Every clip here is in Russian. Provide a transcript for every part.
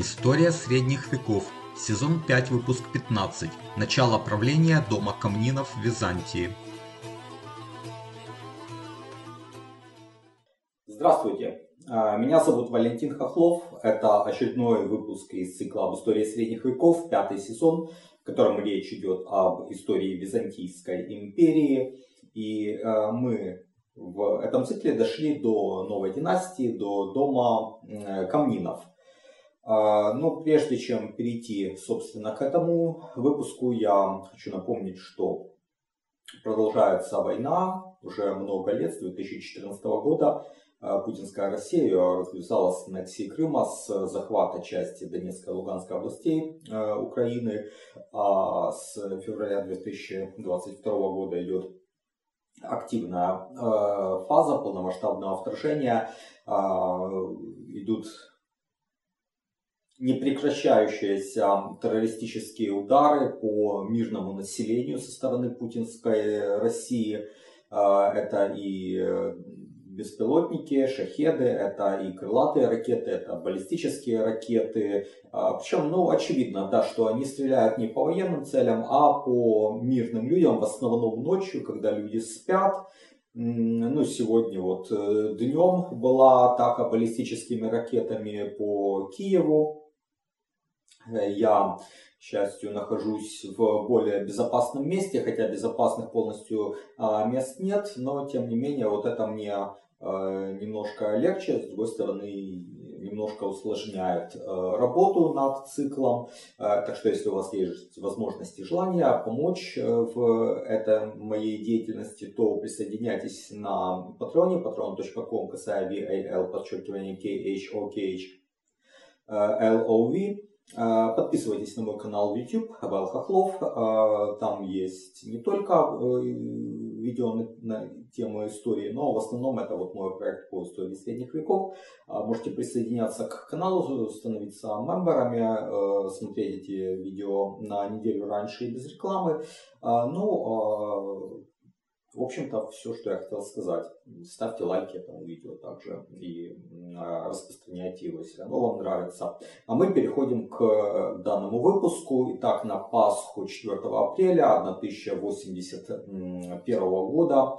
История средних веков. Сезон 5, выпуск 15. Начало правления дома Камнинов в Византии. Здравствуйте, а, меня зовут Валентин Хохлов. Это очередной выпуск из цикла об истории средних веков, пятый сезон, в котором речь идет об истории Византийской империи. И а, мы в этом цикле дошли до новой династии, до дома Камнинов. А, но прежде чем перейти, собственно, к этому выпуску, я хочу напомнить, что продолжается война уже много лет, с 2014 года. А, путинская Россия развязалась с аннексии Крыма, с захвата части Донецкой и Луганской областей а, Украины. А с февраля 2022 года идет активная фаза полномасштабного вторжения. Идут непрекращающиеся террористические удары по мирному населению со стороны путинской России. Э, это и беспилотники, шахеды, это и крылатые ракеты, это баллистические ракеты. А, Причем, ну, очевидно, да, что они стреляют не по военным целям, а по мирным людям, в основном ночью, когда люди спят. Ну, сегодня вот э, днем была атака баллистическими ракетами по Киеву. Э, я, к счастью, нахожусь в более безопасном месте, хотя безопасных полностью а, мест нет, но тем не менее вот это мне Э, немножко легче, с другой стороны немножко усложняет э, работу над циклом. Так что если у вас есть возможность и желание помочь в этой моей деятельности, то присоединяйтесь на патреоне patreon.com касая VAL подчеркивание KHOKH LOV. Подписывайтесь на мой канал YouTube Абел Хохлов. Там есть не только видео на, тему истории, но в основном это вот мой проект по истории средних веков. А, можете присоединяться к каналу, становиться мемберами, э, смотреть эти видео на неделю раньше и без рекламы. А, ну, а, в общем-то, все, что я хотел сказать. Ставьте лайки этому видео также и распространяйте его, если оно вам нравится. А мы переходим к данному выпуску. Итак, на Пасху 4 апреля 1081 года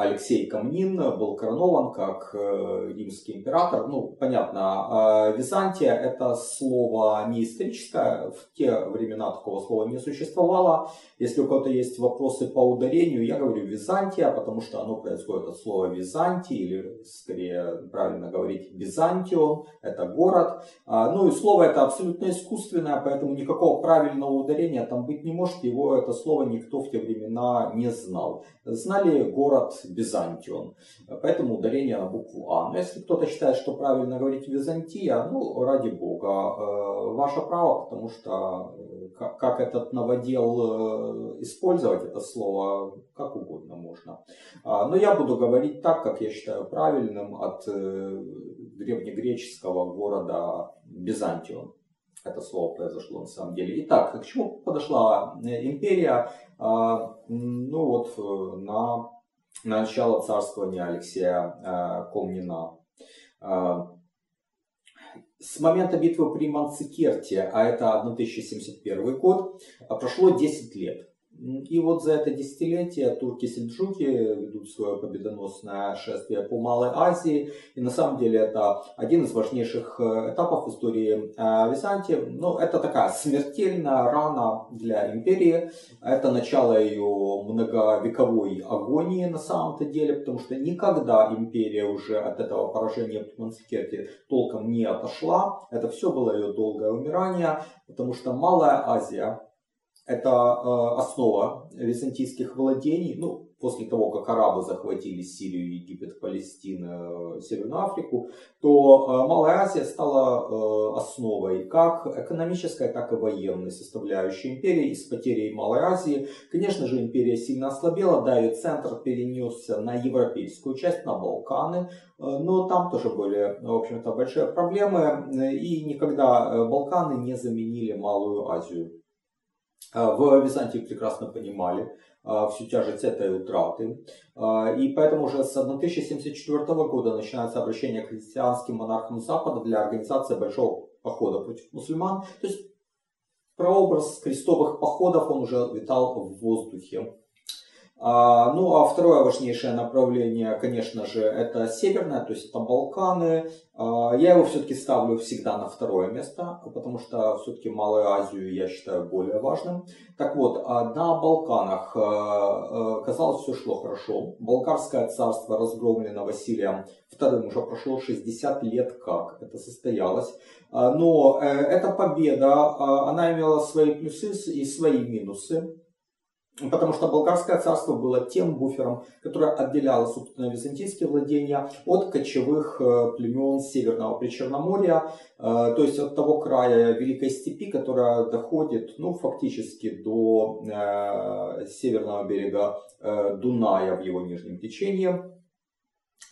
Алексей Камнин был коронован как э, римский император. Ну, понятно, а Византия это слово не историческое, в те времена такого слова не существовало. Если у кого-то есть вопросы по ударению, я говорю Византия, потому что оно происходит от слова Византий, или скорее правильно говорить Византион, это город. А, ну и слово это абсолютно искусственное, поэтому никакого правильного ударения там быть не может, его это слово никто в те времена не знал. Знали город Византион. Поэтому ударение на букву А. Но если кто-то считает, что правильно говорить Византия, ну, ради бога, э, ваше право, потому что э, как этот новодел э, использовать, это слово, как угодно можно. А, но я буду говорить так, как я считаю правильным от древнегреческого города Византион. Это слово произошло на самом деле. Итак, к чему подошла империя? А, ну вот на начало царствования Алексея э, Комнина. Э, с момента битвы при Манцикерте, а это 1071 год, прошло 10 лет. И вот за это десятилетие турки-сельджуки ведут свое победоносное шествие по Малой Азии. И на самом деле это один из важнейших э, этапов истории э, Византии. Но это такая смертельная рана для империи. Это начало ее многовековой агонии на самом-то деле, потому что никогда империя уже от этого поражения при Манцикерте толком не отошла. Это все было ее долгое умирание, потому что Малая Азия это э, основа византийских владений. Ну, после того, как арабы захватили Сирию, Египет, Палестину, э, Северную Африку, то э, Малая Азия стала основой как экономической, так и военной составляющей империи. И с потерей Малой Азии, конечно же, империя сильно ослабела, да, и центр перенесся на европейскую часть, на Балканы, но там тоже были, в общем-то, большие проблемы, и никогда Балканы не заменили Малую Азию. А, в Византии прекрасно понимали а, всю тяжесть этой утраты. А, и поэтому уже с 1074 года начинается обращение к христианским монархам Запада для организации большого похода против мусульман. То есть прообраз крестовых походов, он уже витал в воздухе. А, ну а второе важнейшее направление, конечно же, это северное, то есть это Балканы. А, я его все-таки ставлю всегда на второе место, потому что все-таки Малую Азию я считаю более важным. Так вот, а на Балканах, казалось, все шло хорошо. Болгарское царство, разгромлено Василием II, уже прошло 60 лет как это состоялось. Но э, эта победа, она имела свои плюсы и свои минусы. Потому что болгарское царство было тем буфером, которое отделяло, собственно, византийские владения от кочевых э, племен Северного Причерноморья, э, то есть от того края Великой Степи, которая доходит ну, фактически до э, северного берега Дуная в его нижнем течении.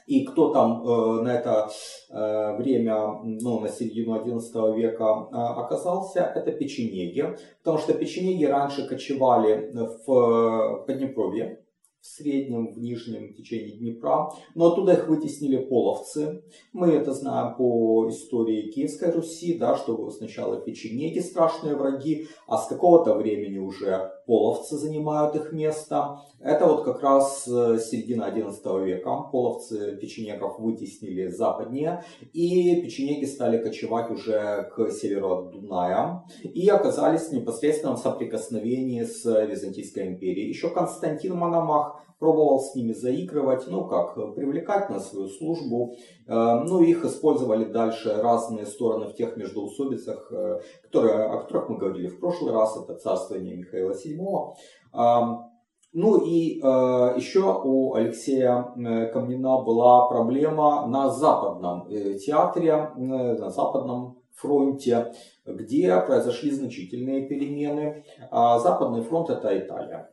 И кто там э, на это э, время, ну, на середину XI века э, оказался, это печенеги. Потому что печенеги раньше кочевали в Поднепровье, в среднем, в нижнем течении Днепра, но оттуда их вытеснили половцы. Мы это знаем по истории Киевской Руси, да, что сначала печенеги страшные враги, а с какого-то времени уже половцы занимают их место. Это вот как раз э, середина XI века. Половцы печенегов вытеснили западнее, и печенеги стали кочевать уже к северу от Дуная и оказались в соприкосновении с Византийской империей. Еще Константин Мономах пробовал с ними заигрывать, ну как, привлекать на свою службу. Э, ну, их использовали дальше разные стороны в тех междоусобицах, э, которые, о которых мы говорили в прошлый раз, это царствование Михаила VII. Ну и э, еще у Алексея Камнина была проблема на западном театре, на западном фронте, где произошли значительные перемены. А западный фронт это Италия.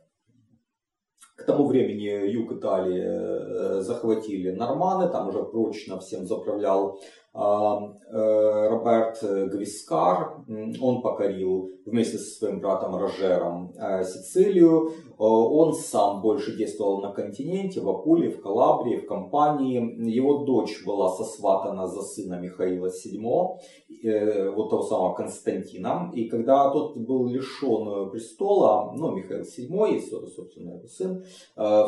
К тому времени юг Италии э, захватили норманы, там уже прочно всем заправлял Роберт Гвискар, он покорил вместе со своим братом Рожером э, Сицилию. Он сам больше действовал на континенте, в Апулии, в Калабрии, в Кампании. Его дочь была сосватана за сына Михаила VII, вот того самого Константина. И когда тот был лишен престола, ну, Михаил VII, собственно, его сын,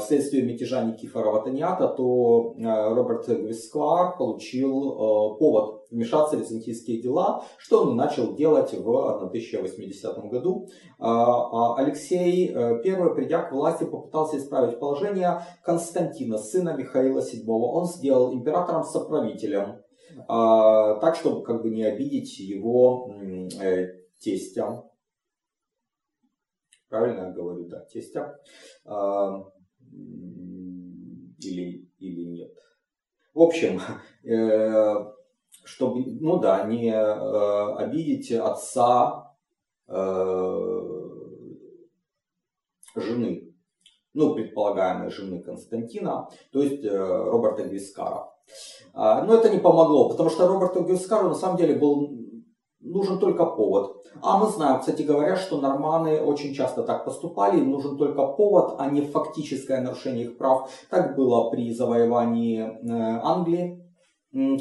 вследствие мятежа Никифора Ватаниата, то Роберт Гвискар получил повод вмешаться в византийские дела, что он начал делать в 1080 году. А, а Алексей I, э, придя к власти, попытался исправить положение Константина, сына Михаила VII. Он сделал императором-соправителем, а, так, чтобы как бы не обидеть его э, тестя. Правильно я говорю, да, тестя. Или, или нет. В общем, э, чтобы, ну да, не э, обидеть отца э, жены, ну, предполагаемой жены Константина, то есть э, Роберта Гвискара. А, но это не помогло, потому что Роберту Гвискару на самом деле был нужен только повод. А мы знаем, кстати говоря, что норманы очень часто так поступали, им нужен только повод, а не фактическое нарушение их прав. Так было при завоевании э, Англии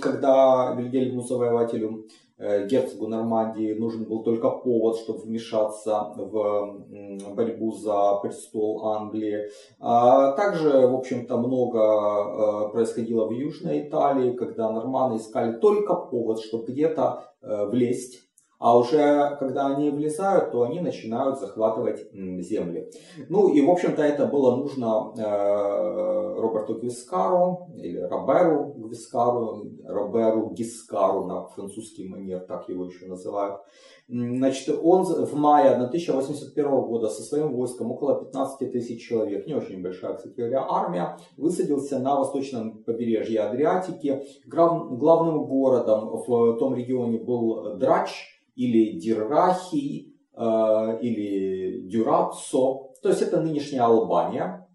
когда Вильгельму Завоевателю, э, герцогу Нормандии, нужен был только повод, чтобы вмешаться в борьбу за престол Англии. А также, в общем-то, много э, происходило в Южной Италии, когда норманы искали только повод, чтобы где-то э, влезть а уже когда они влезают, то они начинают захватывать земли. Ну и, в общем-то, это было нужно э, Роберту Гвискару, или Роберу Гвискару, Роберу Гискару на французский манер, так его еще называют. Значит, он в мае 1081 года со своим войском, около 15 тысяч человек, не очень большая, кстати говоря, армия, высадился на восточном побережье Адриатики. Главным городом в том регионе был Драч, или Диррахи, э, или Дюрацо. То есть это нынешняя Албания.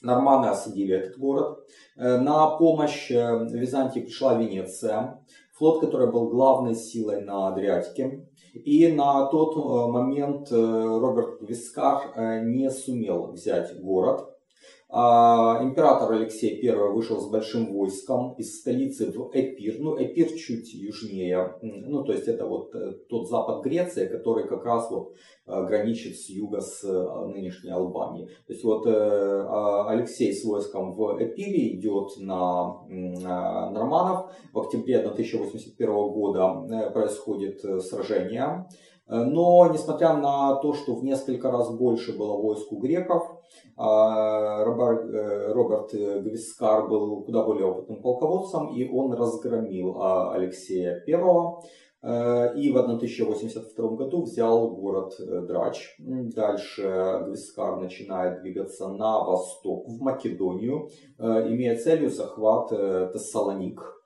Норманы осадили этот город. Э, на помощь э, Византии пришла Венеция, флот, который был главной силой на Адриатике. И на тот момент Роберт Вискар не сумел взять город. А, император Алексей I вышел с большим войском из столицы в Эпир. Ну, Эпир чуть южнее. Ну, то есть это вот э, тот запад Греции, который как раз вот э, граничит с юга с э, нынешней Албанией. То есть вот а, Алексей с войском в Эпире идет на норманов. В октябре 1081 года происходит сражение. Но, несмотря на то, что в несколько раз больше было войск у греков, а, э, Роберт Гвискар был куда более опытным полководцем, и он разгромил а, Алексея I. Э, и в 1082 году взял город э, Драч. Дальше Гвискар начинает двигаться на восток, в Македонию, имея целью захват Тессалоник.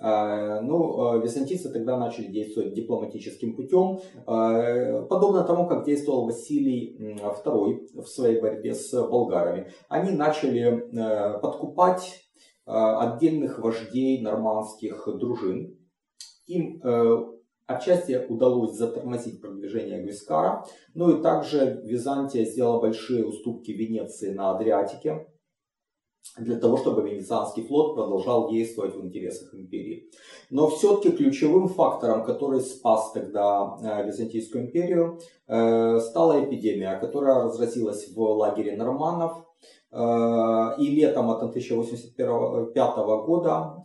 А, ну, а, византийцы тогда начали действовать дипломатическим путем, а, подобно тому, как действовал Василий II в своей борьбе с болгарами. Они начали подкупать отдельных вождей нормандских дружин. Им отчасти удалось затормозить продвижение Гвискара, ну и также Византия сделала большие уступки Венеции на Адриатике для того, чтобы Венецианский флот продолжал действовать в интересах империи. Но все-таки ключевым фактором, который спас тогда э, Византийскую империю, э, стала эпидемия, которая разразилась в лагере норманнов. Э, и летом 1085 года,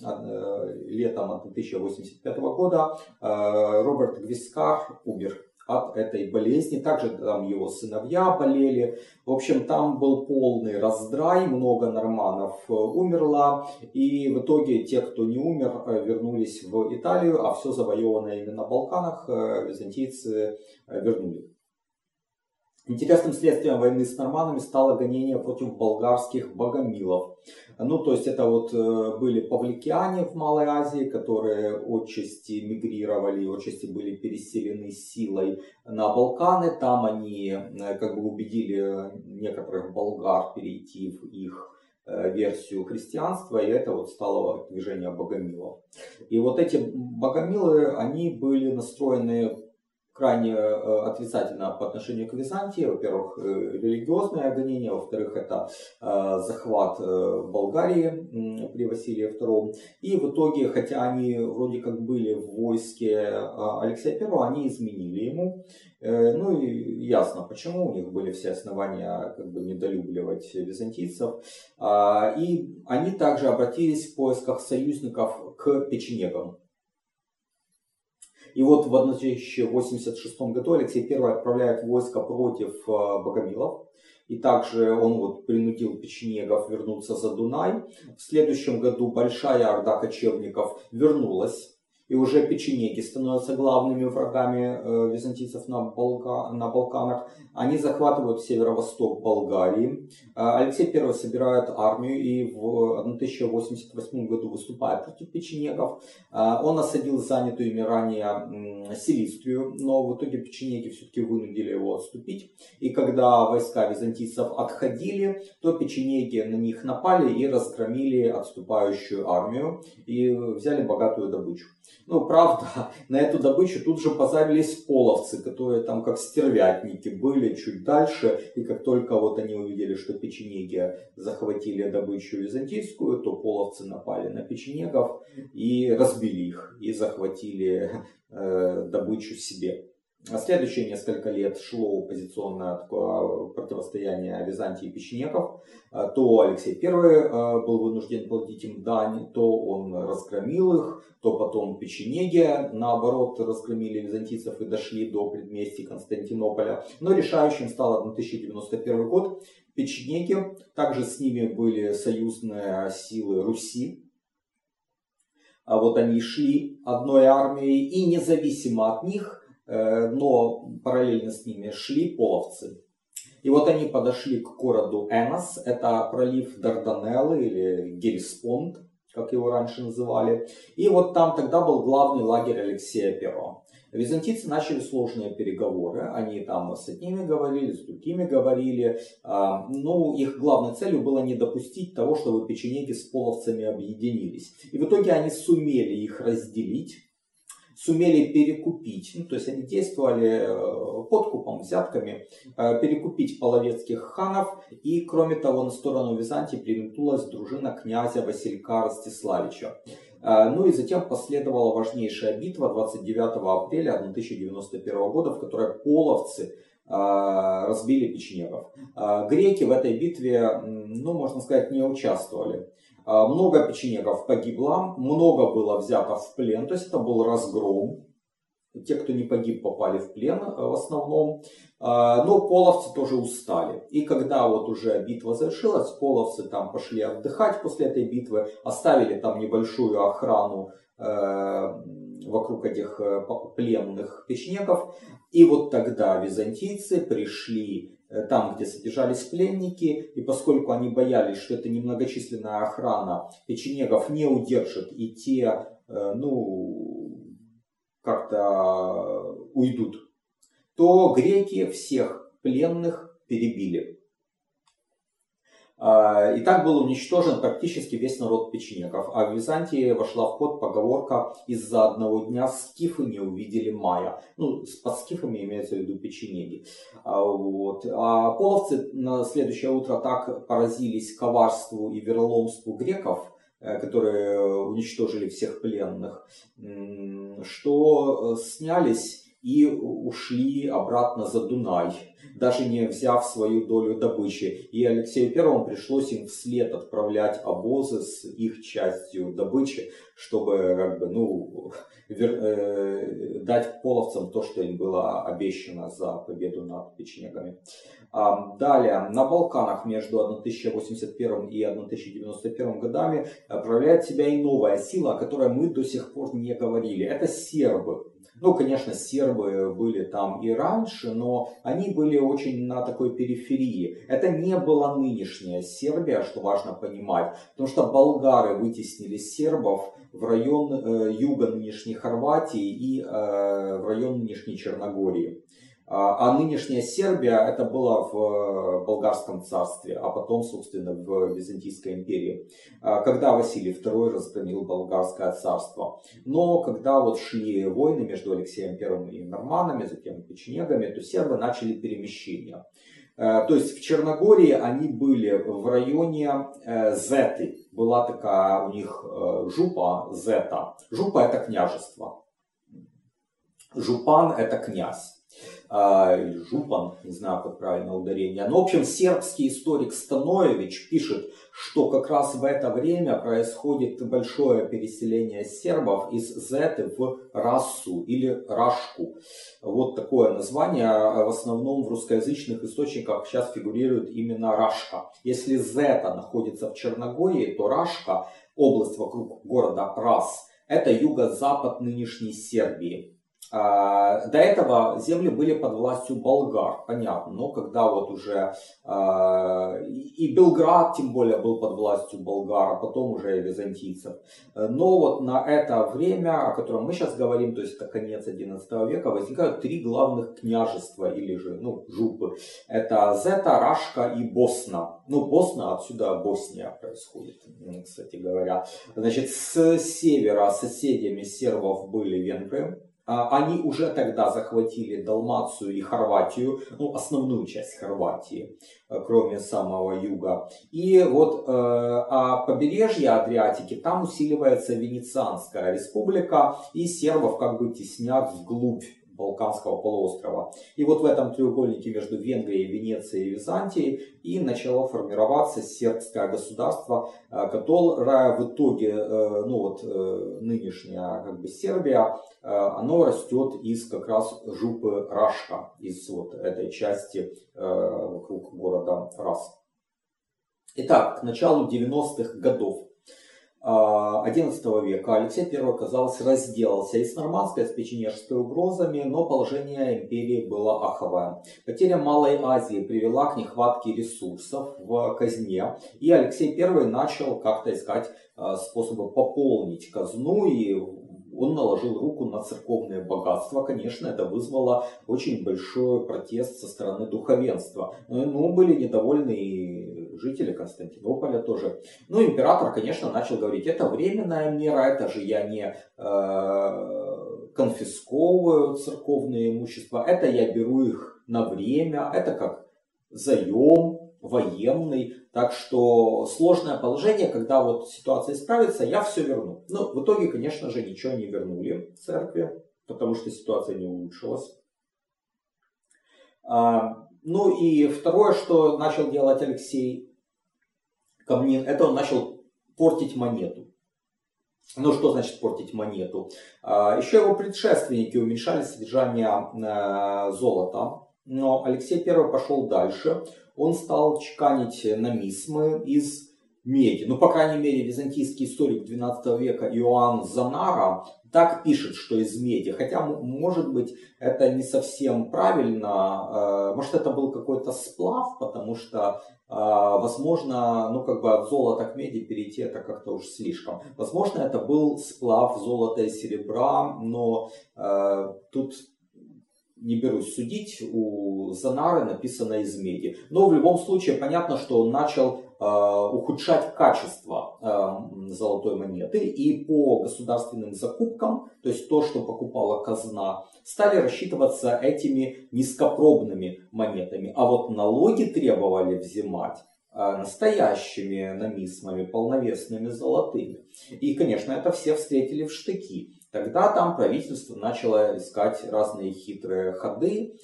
летом 1085 года Роберт Гвискар умер от этой болезни. Также там его сыновья болели. В общем, там был полный раздрай, много норманов э, умерло. И в итоге те, кто не умер, э, вернулись в Италию, а все завоеванное именно на Балканах э, византийцы вернули. Интересным следствием войны с норманами стало гонение против болгарских богомилов. Ну, то есть это вот э, были павликиане в Малой Азии, которые отчасти мигрировали, отчасти были переселены силой на Балканы. Там они э, как бы убедили некоторых болгар перейти в их э, версию христианства, и это вот стало движение богомилов. И вот эти богомилы, они были настроены крайне э, отрицательно по отношению к Византии. Во-первых, э, религиозное гонение, во-вторых, это э, захват Болгарии при Василии II. И в итоге, хотя они вроде как были в войске Алексея I, они изменили ему. Ну и ясно, почему у них были все основания как бы недолюбливать византийцев. А, и они также обратились в поисках союзников к печенегам. И вот в 1086 году Алексей I отправляет войско против э, богомилов. И также он вот принудил печенегов вернуться за Дунай. В следующем году большая орда кочевников вернулась и уже печенеги становятся главными врагами э, византийцев на, Балка, на Балканах. Они захватывают северо-восток Болгарии. Э, Алексей I собирает армию и в 1088 году выступает против печенегов. Э, он осадил занятую ими ранее Силистрию, но в итоге печенеги все-таки вынудили его отступить. И когда войска византийцев отходили, то печенеги на них напали и разгромили отступающую армию и взяли богатую добычу. Ну, правда, на эту добычу тут же позарились половцы, которые там как стервятники были чуть дальше. И как только вот они увидели, что печенеги захватили добычу византийскую, то половцы напали на печенегов и разбили их, и захватили э, добычу себе. А следующие несколько лет шло оппозиционное такое противостояние Византии и печенегов. А то Алексей I а, был вынужден платить им дань, то он разгромил их, то потом печенеги, наоборот, разгромили византийцев и дошли до предместий Константинополя. Но решающим стал 1091 год. Печенеги, также с ними были союзные силы Руси, а вот они шли одной армией, и независимо от них – но параллельно с ними шли половцы. И вот они подошли к городу Энос, это пролив Дарданеллы или Гельспонд, как его раньше называли. И вот там тогда был главный лагерь Алексея I. Византийцы начали сложные переговоры, они там с одними говорили, с другими говорили. А, но их главной целью было не допустить того, чтобы печенеги с половцами объединились. И в итоге они сумели их разделить сумели перекупить, ну, то есть они действовали подкупом, взятками, перекупить половецких ханов, и кроме того на сторону Византии приметнулась дружина князя Василька Ростиславича. Ну и затем последовала важнейшая битва 29 апреля 1091 года, в которой половцы разбили печенегов. Греки в этой битве, ну, можно сказать, не участвовали. А, много печенегов погибло, много было взято в плен, то есть это был разгром. Те, кто не погиб, попали в плен в основном. Но половцы тоже устали. И когда вот уже битва завершилась, половцы там пошли отдыхать после этой битвы, оставили там небольшую охрану э, вокруг этих э, пленных печенегов. И вот тогда византийцы пришли э, там, где содержались пленники, и поскольку они боялись, что эта немногочисленная охрана печенегов не удержит, и те, э, ну, как-то уйдут, то греки всех пленных перебили. А, и так был уничтожен практически весь народ печенегов. А в Византии вошла в ход поговорка «из-за одного дня скифы не увидели мая». Ну, под скифами имеется в виду печенеги. А, вот. А половцы на следующее утро так поразились коварству и вероломству греков, э, которые уничтожили всех пленных, что э, снялись и ушли обратно за Дунай даже не взяв свою долю добычи. И Алексею Первому пришлось им вслед отправлять обозы с их частью добычи, чтобы как бы, ну, вер, э, дать половцам то, что им было обещано за победу над печенегами. Далее, на Балканах между 1081 и 1091 годами проявляет себя и новая сила, о которой мы до сих пор не говорили. Это сербы. Ну, конечно, сербы были там и раньше, но они были очень на такой периферии. Это не была нынешняя Сербия, что важно понимать, потому что болгары вытеснили сербов в район э, юга нынешней Хорватии и э, в район нынешней Черногории. А, а нынешняя Сербия это было в э, Болгарском царстве, а потом, собственно, в Византийской империи, а, когда Василий II разгромил Болгарское царство. Но когда вот шли войны между Алексеем I и норманами, затем печенегами, то сербы начали перемещение. Э, то есть в Черногории они были в районе э, Зеты. Была такая у них жупа Зета. Жупа это княжество. Жупан это князь или Жупан, не знаю, как правильно ударение. Но, в общем, сербский историк Станович пишет, что как раз в это время происходит большое переселение сербов из Зеты в Расу или Рашку. Вот такое название. В основном в русскоязычных источниках сейчас фигурирует именно Рашка. Если Зета находится в Черногории, то Рашка, область вокруг города Рас, это юго-запад нынешней Сербии. А, до этого земли были под властью болгар, понятно, но когда вот уже а, и Белград тем более был под властью болгар, а потом уже и византийцев. Но вот на это время, о котором мы сейчас говорим, то есть это конец XI века, возникают три главных княжества или же ну, жупы. Это Зета, Рашка и Босна. Ну, Босна отсюда Босния происходит, кстати говоря. Значит, с севера соседями сербов были венгры, они уже тогда захватили Далмацию и Хорватию, ну, основную часть Хорватии, э, кроме самого юга. И вот а побережье Адриатики, там усиливается Венецианская республика, и сербов как бы теснят вглубь Балканского полуострова. И вот в этом треугольнике между Венгрией, Венецией и Византией и начало формироваться сербское государство, э, которое в итоге, э, ну вот э, нынешняя как бы Сербия, оно растет из как раз жупы Рашка, из вот этой части вокруг города Рас. Итак, к началу 90-х годов 11 века Алексей I, казалось, разделался и с нормандской, с печенежской угрозами, но положение империи было аховое. Потеря Малой Азии привела к нехватке ресурсов в казне, и Алексей I начал как-то искать а, способы пополнить казну, и он наложил руку на церковные богатства. Конечно, это вызвало очень большой протест со стороны духовенства. Но ну, были недовольны и жители Константинополя тоже. Ну, император, конечно, начал говорить, это временная мера, это же я не э, конфисковываю церковное имущество, это я беру их на время, это как заем военный. Так что сложное положение, когда вот ситуация исправится, я все верну. Но в итоге, конечно же, ничего не вернули церкви, потому что ситуация не улучшилась. А, ну и второе, что начал делать Алексей Камнин, это он начал портить монету. Ну что значит портить монету? А, еще его предшественники уменьшали содержание э, золота, но Алексей I пошел дальше. Он стал чеканить намисмы из меди. Ну, по крайней мере, византийский историк XII века Иоанн Занара так пишет, что из меди. Хотя, может быть, это не совсем правильно. Э, может, это был какой-то сплав, потому что, э, возможно, ну, как бы от золота к меди перейти это как-то уж слишком. Возможно, это был сплав золота и серебра, но э, тут не берусь судить, у Занары написано из меди. Но в любом случае понятно, что он начал ухудшать качество э, золотой монеты. И по государственным закупкам, то есть то, что покупала казна, стали рассчитываться этими низкопробными монетами. А вот налоги требовали взимать э, настоящими намисмами, полновесными золотыми. И, конечно, это все встретили в штыки. Тогда там правительство начало искать разные хитрые ходы,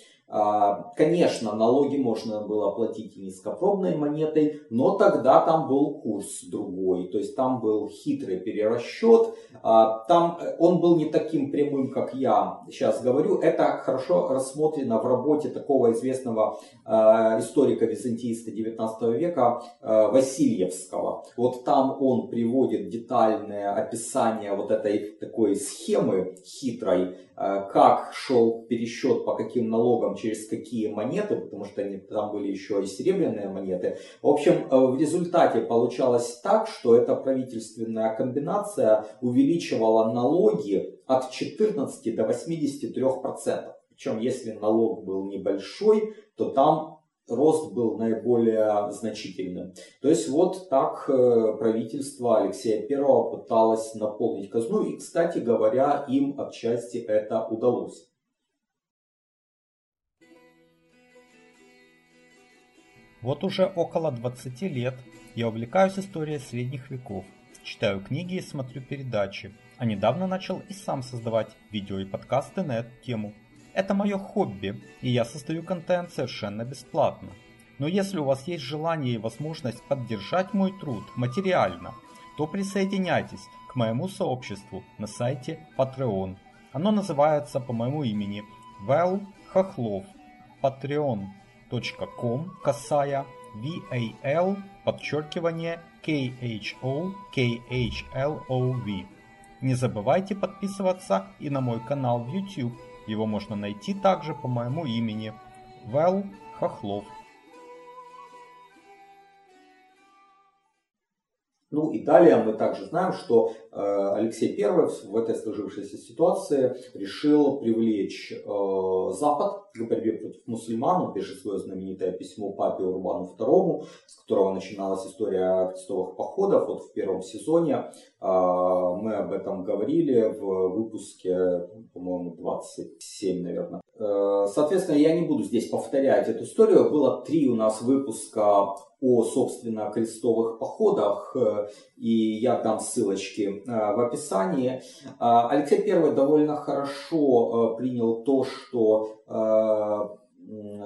конечно, налоги можно было платить низкопробной монетой, но тогда там был курс другой, то есть там был хитрый перерасчет, а, там э, он был не таким прямым, как я сейчас говорю, это хорошо рассмотрено в работе такого известного а, историка-византийста 19 века Васильевского. Вот там он приводит детальное описание вот этой такой схемы хитрой, как шел пересчет по каким налогам через какие монеты, потому что они, там были еще и серебряные монеты. В общем, э, в результате получалось так, что эта правительственная комбинация увеличивала налоги от 14 до 83%. Причем, если налог был небольшой, то там рост был наиболее значительным. То есть вот так э, правительство Алексея I пыталось наполнить казну, и, кстати говоря, им отчасти это удалось. Вот уже около 20 лет я увлекаюсь историей средних веков, читаю книги и смотрю передачи, а недавно начал и сам создавать видео и подкасты на эту тему. Это мое хобби, и я создаю контент совершенно бесплатно. Но если у вас есть желание и возможность поддержать мой труд материально, то присоединяйтесь к моему сообществу на сайте Patreon. Оно называется по моему имени Вэл Хохлов. Patreon patreon.com косая VAL подчеркивание KHO KHLOV. Не забывайте подписываться и на мой канал в YouTube. Его можно найти также по моему имени Вэл Хохлов. Ну и далее мы также знаем, что э, Алексей I в этой сложившейся ситуации решил привлечь э, Запад к борьбе против мусульман. Он пишет свое знаменитое письмо папе Урбану II, с которого начиналась история крестовых походов. Вот в первом сезоне э, мы об этом говорили в выпуске, по-моему, 27, наверное. Соответственно, я не буду здесь повторять эту историю. Было три у нас выпуска о, собственно, крестовых походах, э, и я дам ссылочки э, в описании. Алексей I довольно хорошо э, принял то, что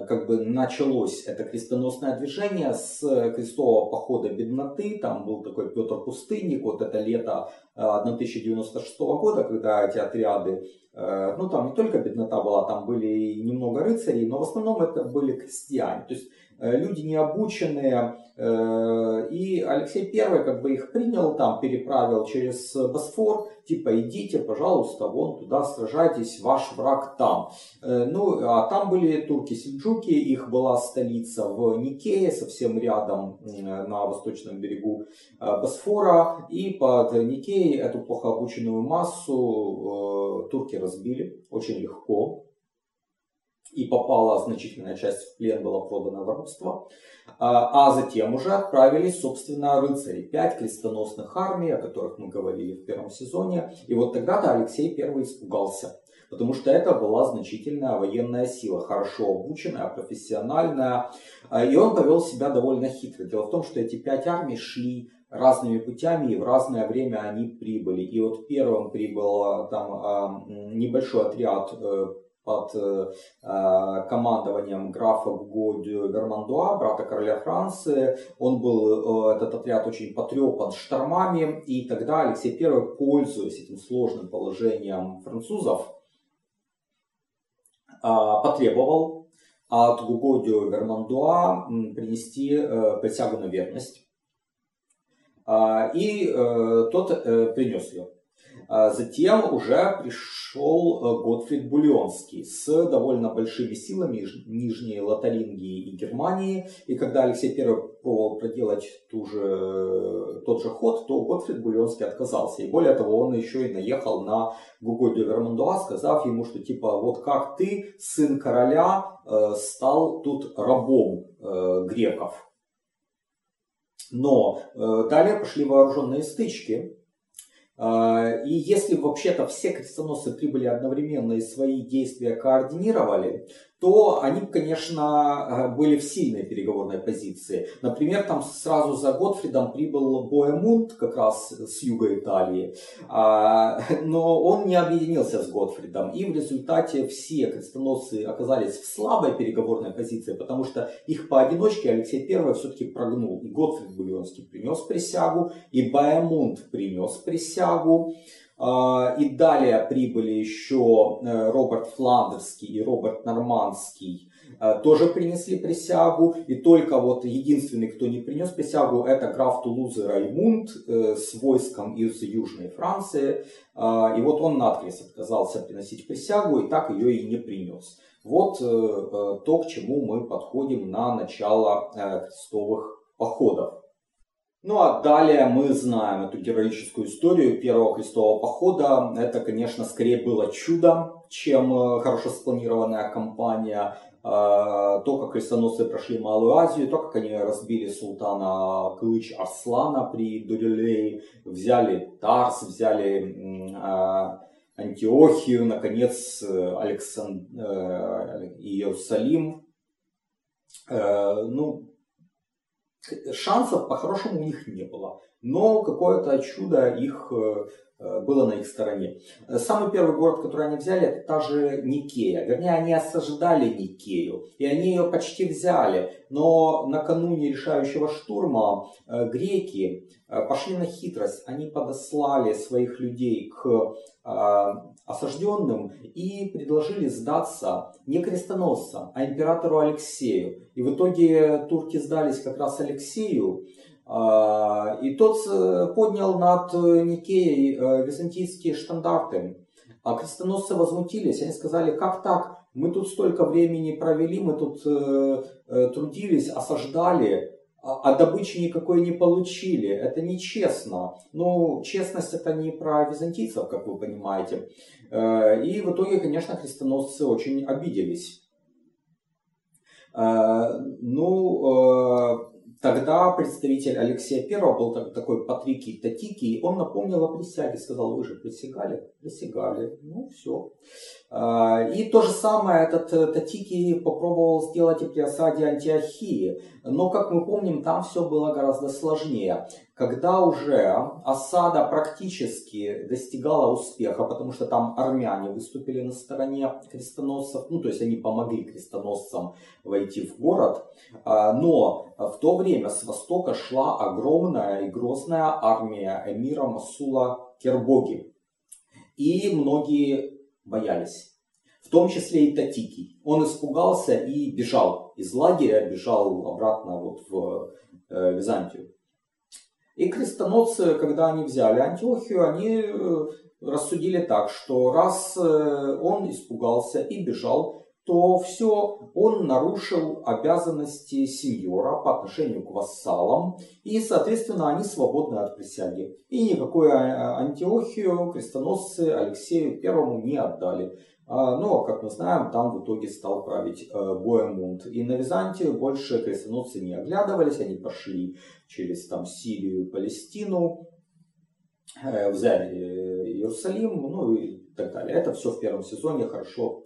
как бы началось это крестоносное движение с крестового похода бедноты. Там был такой Петр Пустынник, вот это лето 1096 года, когда эти отряды, ну там не только беднота была, там были немного рыцарей, но в основном это были крестьяне. То есть Э, люди необученные. Э, и Алексей I как бы их принял, там переправил через Босфор, типа идите, пожалуйста, вон туда сражайтесь, ваш враг там. Э, ну, а там были турки-сельджуки, их была столица в Никее, совсем рядом на восточном берегу Босфора. И под Никеей эту плохо обученную массу турки разбили очень легко. И попала значительная часть в плен, была продана в рабство. А, а затем уже отправились, собственно, рыцари. Пять крестоносных армий, о которых мы говорили в первом сезоне. И вот тогда-то Алексей I испугался. Потому что это была значительная военная сила, хорошо обученная, профессиональная. А, и он повел себя довольно хитро. Дело в том, что эти пять армий шли разными путями и в разное время они прибыли. И вот первым прибыл а, там небольшой отряд э, под э, э, командованием графа Гуго Вермандуа, брата короля Франции. Он был, э, этот отряд очень потрепан штормами, и тогда Алексей I, пользуясь этим сложным положением французов, потребовал от Гуго Вермандуа принести присягу на верность. Э, и тот принес ее. А затем уже пришел э, Готфрид Бульонский с довольно большими силами Нижней Лотарингии и Германии. И когда Алексей I пробовал проделать ту же, тот же ход, то Готфрид Бульонский отказался. И более того, он еще и наехал на Гуго де Вермандуа, сказав ему, что типа вот как ты, сын короля, э, стал тут рабом э, греков. Но далее пошли вооруженные стычки, и если вообще-то все крестоносцы прибыли одновременно и свои действия координировали, то они, конечно, э, были в сильной переговорной позиции. Например, там сразу за Готфридом прибыл Боемунд, как раз с юга Италии, а, но он не объединился с Готфридом. И в результате все крестоносцы оказались в слабой переговорной позиции, потому что их поодиночке Алексей I все-таки прогнул. И Готфрид Бульонский принес присягу, и Боемунд принес присягу. А, и далее прибыли еще э, Роберт Фландерский и Роберт Нормандский. Э, тоже принесли присягу. И только вот единственный, кто не принес присягу, это граф Тулузы Раймунд э, с войском из Южной Франции. А, и вот он надкрес отказался приносить присягу и так ее и не принес. Вот то, к чему мы подходим на начало крестовых походов. Ну а далее мы знаем эту героическую историю первого крестового похода. Это, конечно, скорее было чудо, чем э, хорошо спланированная кампания. Э, то, как крестоносцы прошли Малую Азию, то, как они разбили султана Клыч Арслана при Дурилее, взяли Тарс, взяли э, Антиохию, наконец, Александ... Иерусалим. Ну, шансов по-хорошему у них не было. Но какое-то чудо их э, э, было на их стороне. Самый первый город, который они взяли, это та же Никея. Вернее, они осаждали Никею, и они ее почти взяли. Но накануне решающего штурма э, греки пошли на хитрость. Они подослали своих людей к осажденным и предложили сдаться не крестоносцам, а императору Алексею. И в итоге турки сдались как раз Алексею, а, и тот э, поднял над Никеей э, византийские штандарты. А крестоносцы возмутились, они сказали, как так, мы тут столько времени провели, мы тут э, трудились, осаждали, а, а добычи никакой не получили. Это нечестно. Ну, честность это не про византийцев, как вы понимаете. Э, и в итоге, конечно, крестоносцы очень обиделись. Э, ну, э, Тогда представитель Алексея I был такой Патрикий Татикий, он напомнил о присяге, сказал, вы же присягали? Присягали. Ну, все. А, и то же самое этот э, Татикий попробовал сделать и при осаде Антиохии. Но, как мы помним, там все было гораздо сложнее. Когда уже осада практически достигала успеха, потому что там армяне выступили на стороне крестоносцев, ну, то есть они помогли крестоносцам войти в город, а, но в то время с востока шла огромная и грозная армия эмира Масула Кербоги. И многие боялись. В том числе и Татики. Он испугался и бежал из лагеря, бежал обратно вот в э, Византию. И крестоносцы, когда они взяли Антиохию, они э, рассудили так, что раз э, он испугался и бежал, то все, он нарушил обязанности сеньора по отношению к вассалам, и, соответственно, они свободны от присяги. И никакой а, Антиохию крестоносцы Алексею Первому не отдали. А, но, как мы знаем, там в итоге стал править Боемунд. И на Византию больше крестоносцы не оглядывались, они пошли через там, Сирию, Палестину, взяли Иерусалим, ну и так далее. Это все в первом сезоне хорошо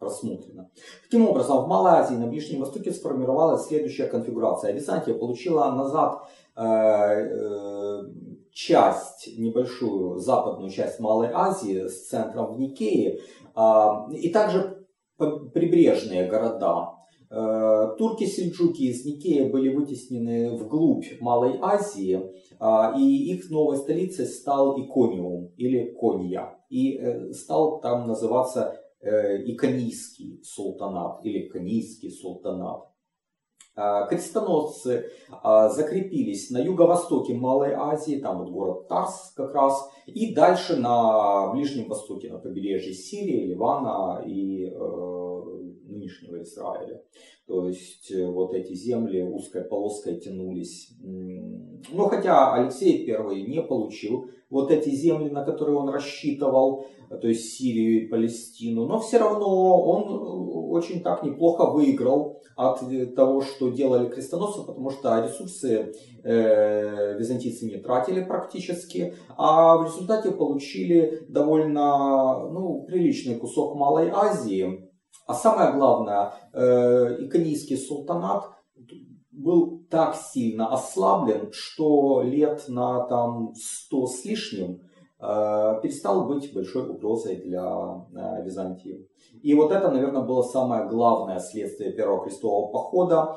просмотрено. Таким образом, в Малайзии на Ближнем Востоке сформировалась следующая конфигурация. Византия получила назад э, э, часть, небольшую западную часть Малой Азии с центром в Никее, э, и также прибрежные города. Э, турки-сельджуки из Никея были вытеснены вглубь Малой Азии, э, и их новой столицей стал Икониум или Конья. И э, стал там называться иконийский султанат или канийский султанат. А, крестоносцы а, закрепились на юго-востоке Малой Азии, там вот город Тарс как раз, и дальше на Ближнем Востоке, на побережье Сирии, Ливана и э, нынешнего Израиля. То есть э, вот эти земли узкой полоской тянулись. Но хотя Алексей I не получил вот эти земли, на которые он рассчитывал, то есть Сирию и Палестину, но все равно он э, очень так неплохо выиграл от э, того, что делали крестоносцы, потому что ресурсы э, византийцы не тратили практически, а в результате получили довольно ну, приличный кусок Малой Азии. А самое главное, э, иконийский султанат был так сильно ослаблен, что лет на там 100 с лишним э, перестал быть большой угрозой для э, Византии. И вот это, наверное, было самое главное следствие Первого крестового похода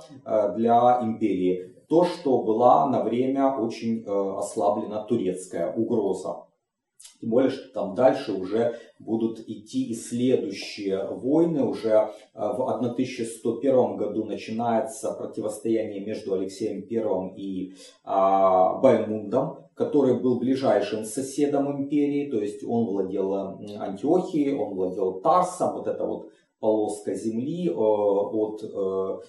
для империи. То, что была на время очень ослаблена турецкая угроза. Тем более, что там дальше уже будут идти и следующие войны. Уже э, в 1101 году начинается противостояние между Алексеем I и а, Баймундом, который был ближайшим соседом империи. То есть он владел Антиохией, он владел Тарсом. Вот это вот полоска земли э, от э,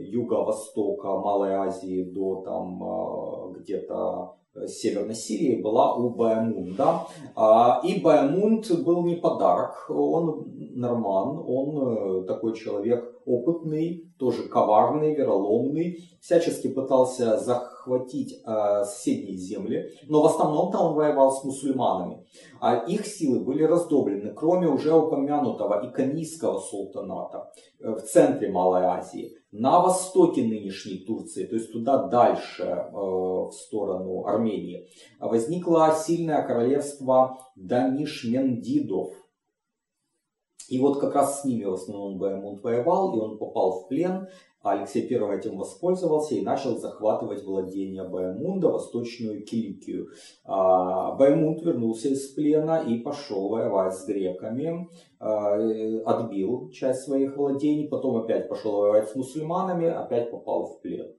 юго-востока Малой Азии до там где-то Э, Северной Сирии была у Баймунда. А, и Баймунд был не подарок, он норман, он э, такой человек опытный, тоже коварный, вероломный, всячески пытался захватить э, соседние земли, но в основном-то он воевал с мусульманами. А их силы были раздроблены, кроме уже упомянутого иконийского султаната в центре Малой Азии на востоке нынешней Турции, то есть туда дальше, э, в сторону Армении, возникло сильное королевство Данишмендидов. И вот как раз с ними в основном Баймунд воевал, и он попал в плен, Алексей I этим воспользовался и начал захватывать владения Баймунда, восточную Киликию. А, Баймунд вернулся из плена и пошел воевать с греками, а, отбил часть своих владений, потом опять пошел воевать с мусульманами, опять попал в плен.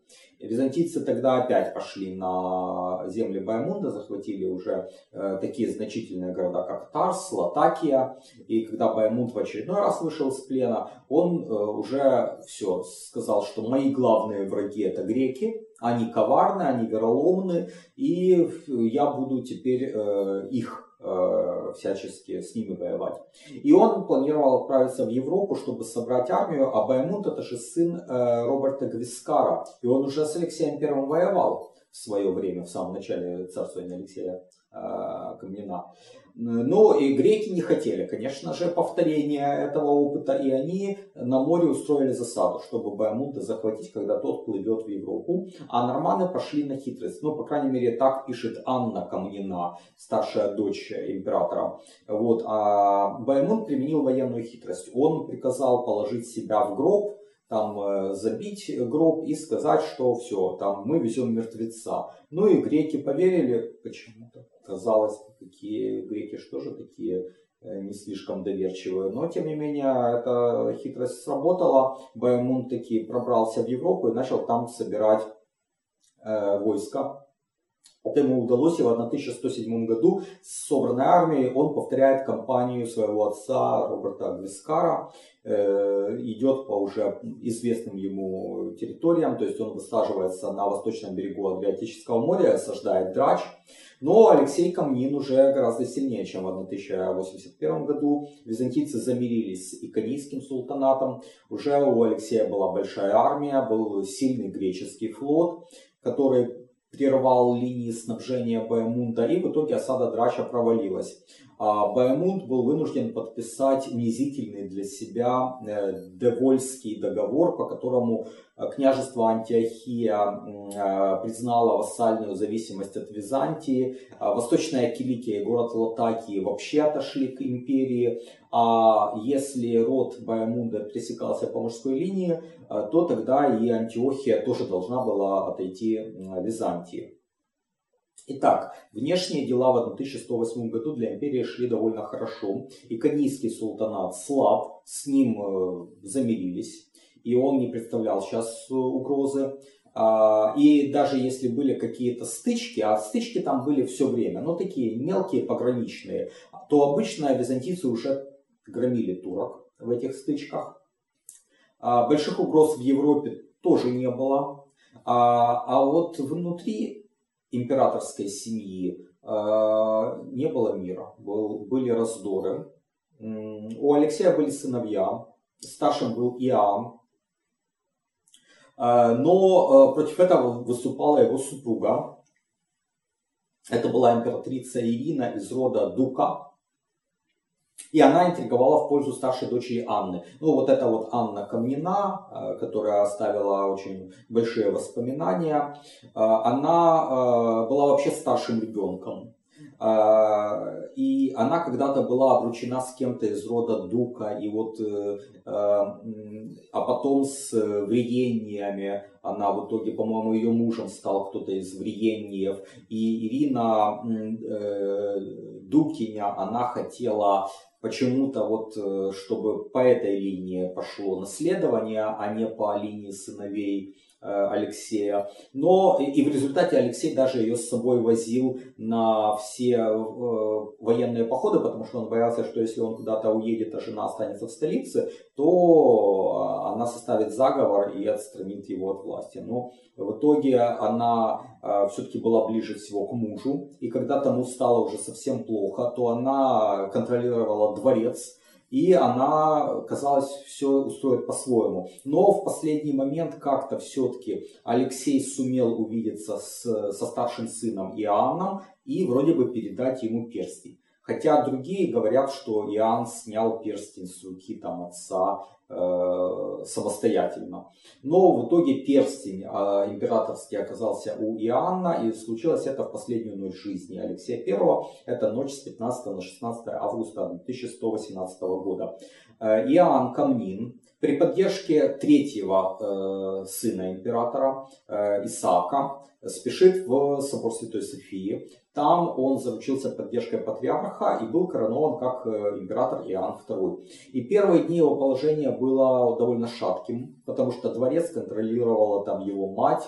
Византийцы тогда опять пошли на земли Баймунда, захватили уже э, такие значительные города, как Тарс, Латакия. И когда Баймунд в очередной раз вышел из плена, он э, уже все сказал, что мои главные враги это греки, они коварны, они вероломны, и я буду теперь э, их Э, всячески с ними воевать. И он планировал отправиться в Европу, чтобы собрать армию, а Баймунд это же сын э, Роберта Гвискара, и он уже с Алексеем Первым воевал в свое время, в самом начале царствования Алексея Камнина. Но и греки не хотели, конечно же, повторения этого опыта, и они на море устроили засаду, чтобы Баймунда захватить, когда тот плывет в Европу. А норманы пошли на хитрость. Ну, по крайней мере, так пишет Анна Камнина, старшая дочь императора. Вот. А Баймунд применил военную хитрость. Он приказал положить себя в гроб, там э, забить гроб и сказать, что все, там мы везем мертвеца. Ну и греки поверили почему-то казалось, какие греки что же такие э, не слишком доверчивые. Но, тем не менее, эта хитрость сработала. Баймун таки пробрался в Европу и начал там собирать э, войска. Это ему удалось, и в 1107 году с собранной армией он повторяет кампанию своего отца Роберта Гвискара, э, идет по уже известным ему территориям, то есть он высаживается на восточном берегу Адриатического моря, осаждает Драч, Но Алексей Камнин уже гораздо сильнее, чем в 1081 году. Византийцы замирились с Иконийским султанатом. Уже у Алексея была большая армия, был сильный греческий флот, который прервал линии снабжения Баемунда, и в итоге осада Драча провалилась. А Баемунд был вынужден подписать унизительный для себя э, Девольский договор, по которому э, княжество Антиохия э, признало вассальную зависимость от Византии, а Восточная Киликия и город Латакии вообще отошли к империи, а если род Баемунда пресекался по мужской линии, то тогда и Антиохия тоже должна была отойти Византии. Итак, внешние дела в 1108 году для империи шли довольно хорошо. Иконийский султанат слаб, с ним э, замирились, и он не представлял сейчас э, угрозы. А, и даже если были какие-то стычки, а стычки там были все время, но такие мелкие, пограничные, то обычно византийцы уже громили турок в этих стычках. А, больших угроз в Европе тоже не было. А, а вот внутри императорской семьи э, не было мира, был, были раздоры. У Алексея были сыновья, старшим был Иоанн, э, но э, против этого выступала его супруга. Это была императрица Ирина из рода Дука, и она интриговала в пользу старшей дочери Анны. Ну, вот эта вот Анна Камнина, э, которая оставила очень большие воспоминания, э, она э, была вообще старшим ребенком. И она когда-то была обручена с кем-то из рода Дука, и вот, а потом с вриениями она в итоге, по-моему, ее мужем стал кто-то из вриениев. И Ирина Дукиня, она хотела почему-то вот, э, чтобы по этой линии пошло наследование, а не по линии сыновей Алексея. Но и в результате Алексей даже ее с собой возил на все э, военные походы, потому что он боялся, что если он куда-то уедет, а жена останется в столице, то э, она составит заговор и отстранит его от власти. Но в итоге она все-таки была ближе всего к мужу, и когда тому стало уже совсем плохо, то она контролировала дворец, и она, казалось, все устроит по-своему. Но в последний момент как-то все-таки Алексей сумел увидеться с, со старшим сыном Иоанном и вроде бы передать ему перстень. Хотя другие говорят, что Иоанн снял перстень с руки там, отца э, самостоятельно. Но в итоге перстень э, императорский оказался у Иоанна, и случилось это в последнюю ночь жизни Алексея I. Это ночь с 15 на 16 августа 1118 года. Э, Иоанн Камнин при поддержке третьего э, сына императора э, Исаака спешит в собор Святой Софии. Там он заручился поддержкой патриарха и был коронован как э, император Иоанн II. И первые дни его положения было довольно шатким, потому что дворец контролировала там его мать,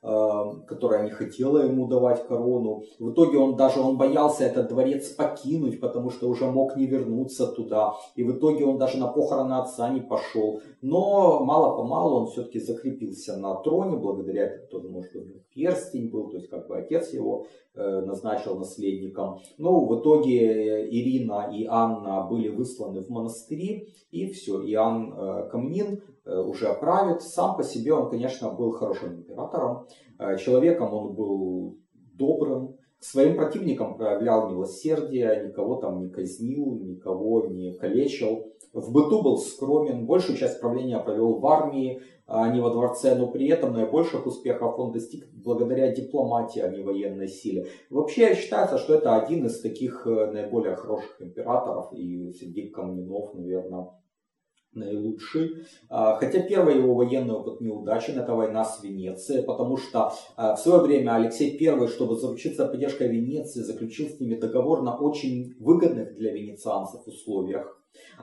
Эм, которая не хотела ему давать корону. В итоге он даже он боялся этот дворец покинуть, потому что уже мог не вернуться туда. И в итоге он даже на похороны отца не пошел. Но мало-помалу он все-таки закрепился на троне, благодаря этому, может, у него перстень был, то есть как бы отец его э, назначил наследником. Но в итоге Ирина и Анна были высланы в монастыри, и все, Иоанн э, Камнин Э, уже правит. Сам по себе он, конечно, был хорошим императором. Э, человеком он был добрым, к своим противникам проявлял милосердие, никого там не казнил, никого не калечил. В быту был скромен, большую часть правления провел в армии, а не во дворце, но при этом наибольших успехов он достиг благодаря дипломатии, а не военной силе. Вообще считается, что это один из таких э, наиболее хороших императоров, и среди камнинов, наверное, наилучший. А, хотя первый его военный опыт неудачен, это война с Венецией, потому что а, в свое время Алексей I, чтобы заручиться поддержкой Венеции, заключил с ними договор на очень выгодных для венецианцев условиях.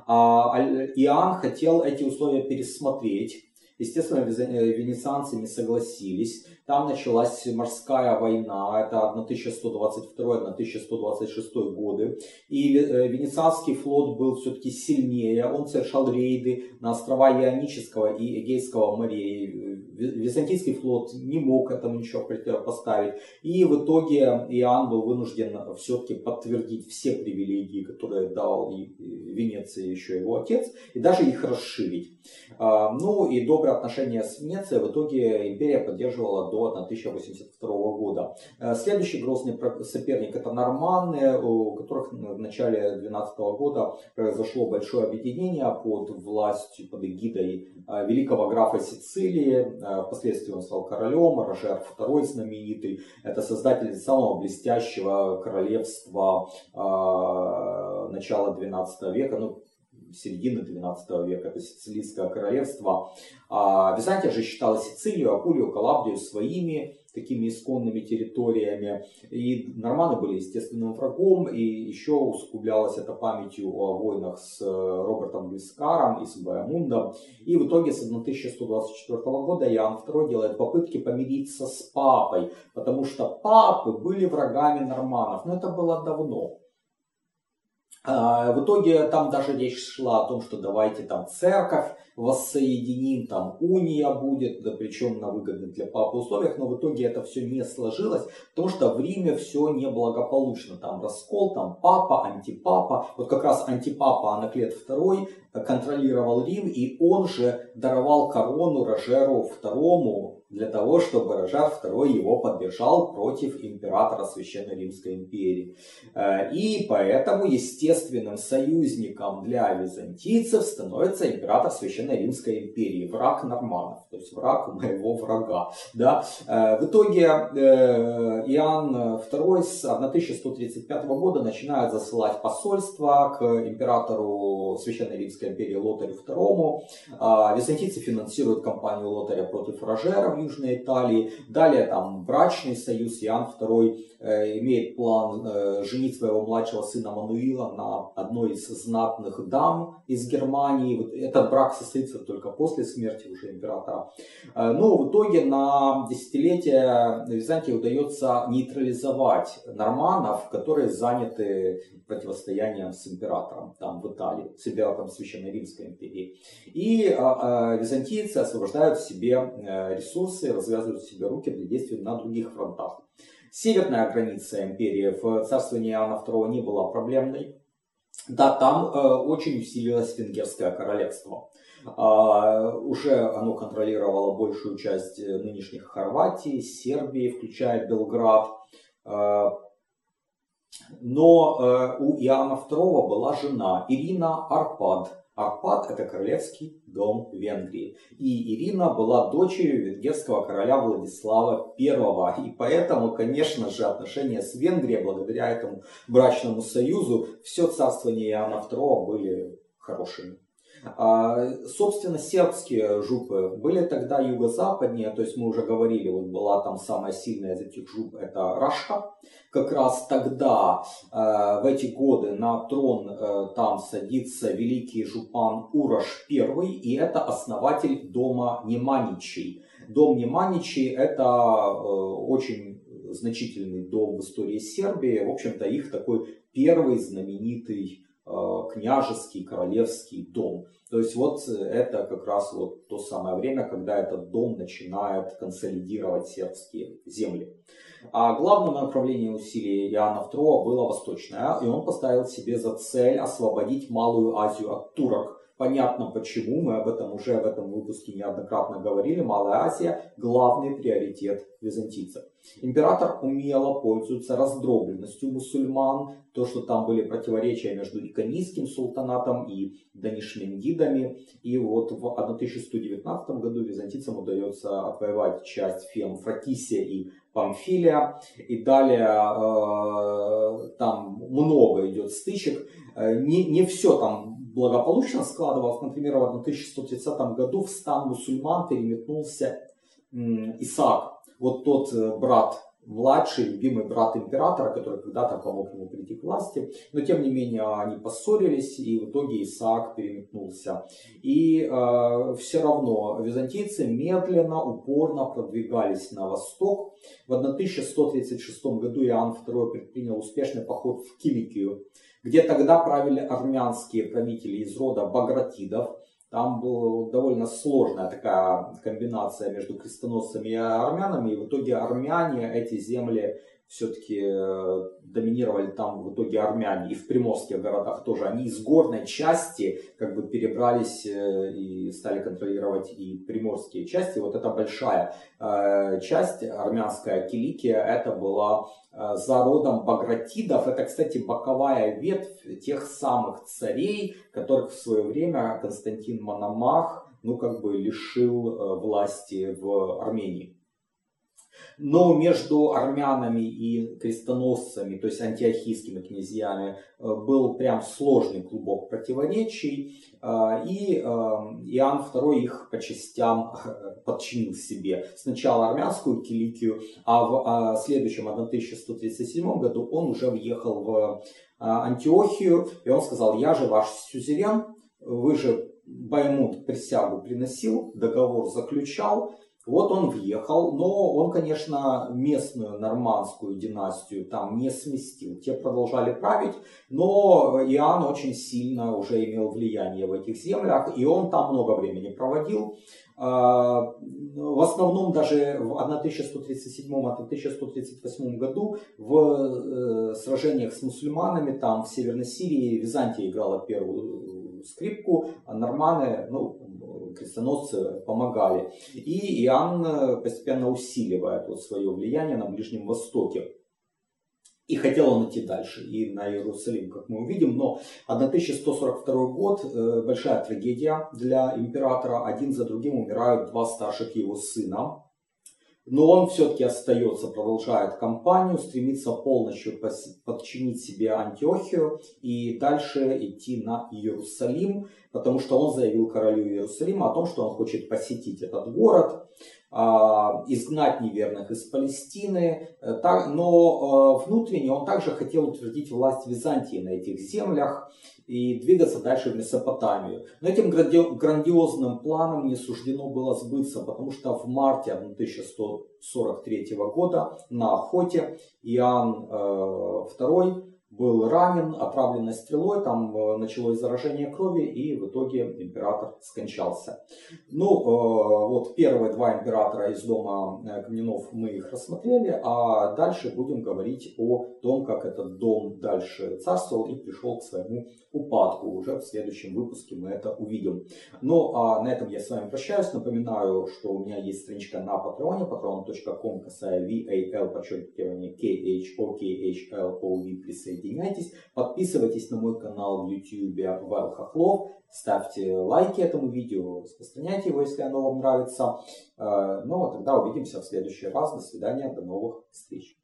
А Иоанн хотел эти условия пересмотреть. Естественно, э, венецианцы не согласились. Там началась морская война, это 1122-1126 годы. И э, Венецианский флот был все-таки сильнее, он совершал рейды на острова Ионического и Эгейского морей. Византийский флот не мог этому ничего противопоставить. И в итоге Иоанн был вынужден все-таки подтвердить все привилегии, которые дал Венеции еще его отец, и даже их расширить. А, ну и добрые отношения с Венецией в итоге империя поддерживала до 1082 года. Э, следующий грозный соперник это норманны, у которых в начале 12 года произошло большое объединение под властью, под эгидой э, великого графа Сицилии. Э, впоследствии он стал королем, Рожер II знаменитый. Это создатель самого блестящего королевства начала 12 века, ну, середины 12 века, это Сицилийское королевство. А Византия же считала Сицилию, Апулию, Калабрию своими такими исконными территориями. И норманы были естественным врагом, и еще усугублялось это памятью о войнах с э, Робертом Вискаром и с Боямундом. И в итоге с 1124 года Иоанн II делает попытки помириться с папой, потому что папы были врагами норманов. Но это было давно. А, в итоге там даже речь шла о том, что давайте там церковь воссоединим, там уния будет, да причем на выгодных для папы условиях, но в итоге это все не сложилось, потому что в Риме все неблагополучно, там раскол, там папа, антипапа, вот как раз антипапа Анаклет II контролировал Рим, и он же даровал корону Рожеру II, для того, чтобы Рожар II его поддержал против императора Священной Римской империи. Э, и поэтому естественным союзником для византийцев становится император Священной Римской империи, враг норманов, то есть враг моего врага. Да? Э, в итоге э, Иоанн II с 1135 года начинает засылать посольства к императору Священной Римской империи Лотарю II. Византийцы финансируют кампанию Лотаря против Рожера в Южной Италии. Далее там брачный союз. Иоанн II э, имеет план э, женить своего младшего сына Мануила на одной из знатных дам из Германии. Вот этот брак состоится только после смерти уже императора. Э, но в итоге на десятилетие Византии удается нейтрализовать норманов, которые заняты противостоянием с императором там в Италии, с императором Священной Римской империи. И византийцы освобождают в себе ресурсы ресурсы, развязывают себе руки для действий на других фронтах. Северная граница империи в царствовании Иоанна II не была проблемной. Да, там э, очень усилилось венгерское королевство. А, уже оно контролировало большую часть э, нынешних Хорватии, Сербии, включая Белград. А, но э, у Иоанна II была жена Ирина Арпад, Арпад – это королевский дом Венгрии. И Ирина была дочерью венгерского короля Владислава I. И поэтому, конечно же, отношения с Венгрией, благодаря этому брачному союзу, все царствование Иоанна II были хорошими. А, собственно, сербские жупы были тогда юго-западнее, то есть мы уже говорили, вот была там самая сильная из этих жуп, это Рашка. Как раз тогда, э, в эти годы, на трон э, там садится великий жупан Ураш I, и это основатель дома Неманичей. Дом Неманичей это э, очень значительный дом в истории Сербии, в общем-то их такой первый знаменитый княжеский, королевский дом. То есть вот это как раз вот то самое время, когда этот дом начинает консолидировать сербские земли. А главным направлением усилий Иоанна II было восточное, и он поставил себе за цель освободить Малую Азию от турок. Понятно почему, мы об этом уже в этом выпуске неоднократно говорили. Малая Азия – главный приоритет византийцев. Император умело пользуется раздробленностью мусульман, то, что там были противоречия между иконийским султанатом и данишмендидами. И вот в 1119 году византийцам удается отвоевать часть Фем, Фракисия и Памфилия. И далее э, там много идет стычек. Э, не, не все там благополучно складывалось. Например, в 1130 году в стан мусульман переметнулся Исаак, вот тот э, брат младший любимый брат императора, который когда-то помог ему прийти к власти. Но тем не менее они поссорились, и в итоге Исаак переметнулся. И э, все равно византийцы медленно, упорно продвигались на восток. В 1136 году Иоанн II предпринял успешный поход в Киликию, где тогда правили армянские правители из рода Багратидов. Там была довольно сложная такая комбинация между крестоносцами и армянами. И в итоге армяне эти земли все-таки э, доминировали там в итоге армяне. И в приморских городах тоже. Они из горной части как бы перебрались э, и стали контролировать и приморские части. Вот эта большая э, часть, армянская Киликия, это была за родом Багратидов. Это, кстати, боковая ветвь тех самых царей, которых в свое время Константин Мономах ну, как бы лишил власти в Армении. Но между армянами и крестоносцами, то есть антиохийскими князьями, э, был прям сложный клубок противоречий. Э, и э, Иоанн II их по частям подчинил себе. Сначала армянскую Киликию, а в следующем 1137 году он уже въехал в Антиохию, и он сказал, я же ваш сюзерен, вы же Баймут присягу приносил, договор заключал, вот он въехал, но он, конечно, местную нормандскую династию там не сместил. Те продолжали править, но Иоанн очень сильно уже имел влияние в этих землях, и он там много времени проводил. А, в основном даже в 1137-1138 году в э, сражениях с мусульманами там в Северной Сирии Византия играла первую скрипку, а норманы, ну, крестоносцы помогали. И Иоанн э, постепенно усиливает вот свое влияние на Ближнем Востоке. И хотел он идти дальше, и на Иерусалим, как мы увидим. Но 1142 год, э, большая трагедия для императора. Один за другим умирают два старших его сына. Но он все-таки остается, продолжает кампанию, стремится полностью подчинить себе Антиохию и дальше идти на Иерусалим, потому что он заявил королю Иерусалима о том, что он хочет посетить этот город, изгнать неверных из Палестины, э, но э, внутренне он также хотел утвердить власть Византии на этих землях и двигаться дальше в Месопотамию. Но этим грандиозным планом не суждено было сбыться, потому что в марте 1143 года на охоте Иоанн II э, был ранен, отравленный стрелой, там э, началось заражение крови, и в итоге император скончался. Ну, э, вот первые два императора из дома э, Камненов мы их рассмотрели, а дальше будем говорить о том, как этот дом дальше царствовал и пришел к своему упадку. Уже в следующем выпуске мы это увидим. Ну, а на этом я с вами прощаюсь. Напоминаю, что у меня есть страничка на Патреоне, patreon.com, касая VAL, подчеркивание KHOKHLOV, присоединяйтесь. Подписывайтесь на мой канал в YouTube Вайл Хохлов. Ставьте лайки этому видео, распространяйте его, если оно вам нравится. Э, ну, а тогда увидимся в следующий раз. До свидания, до новых встреч.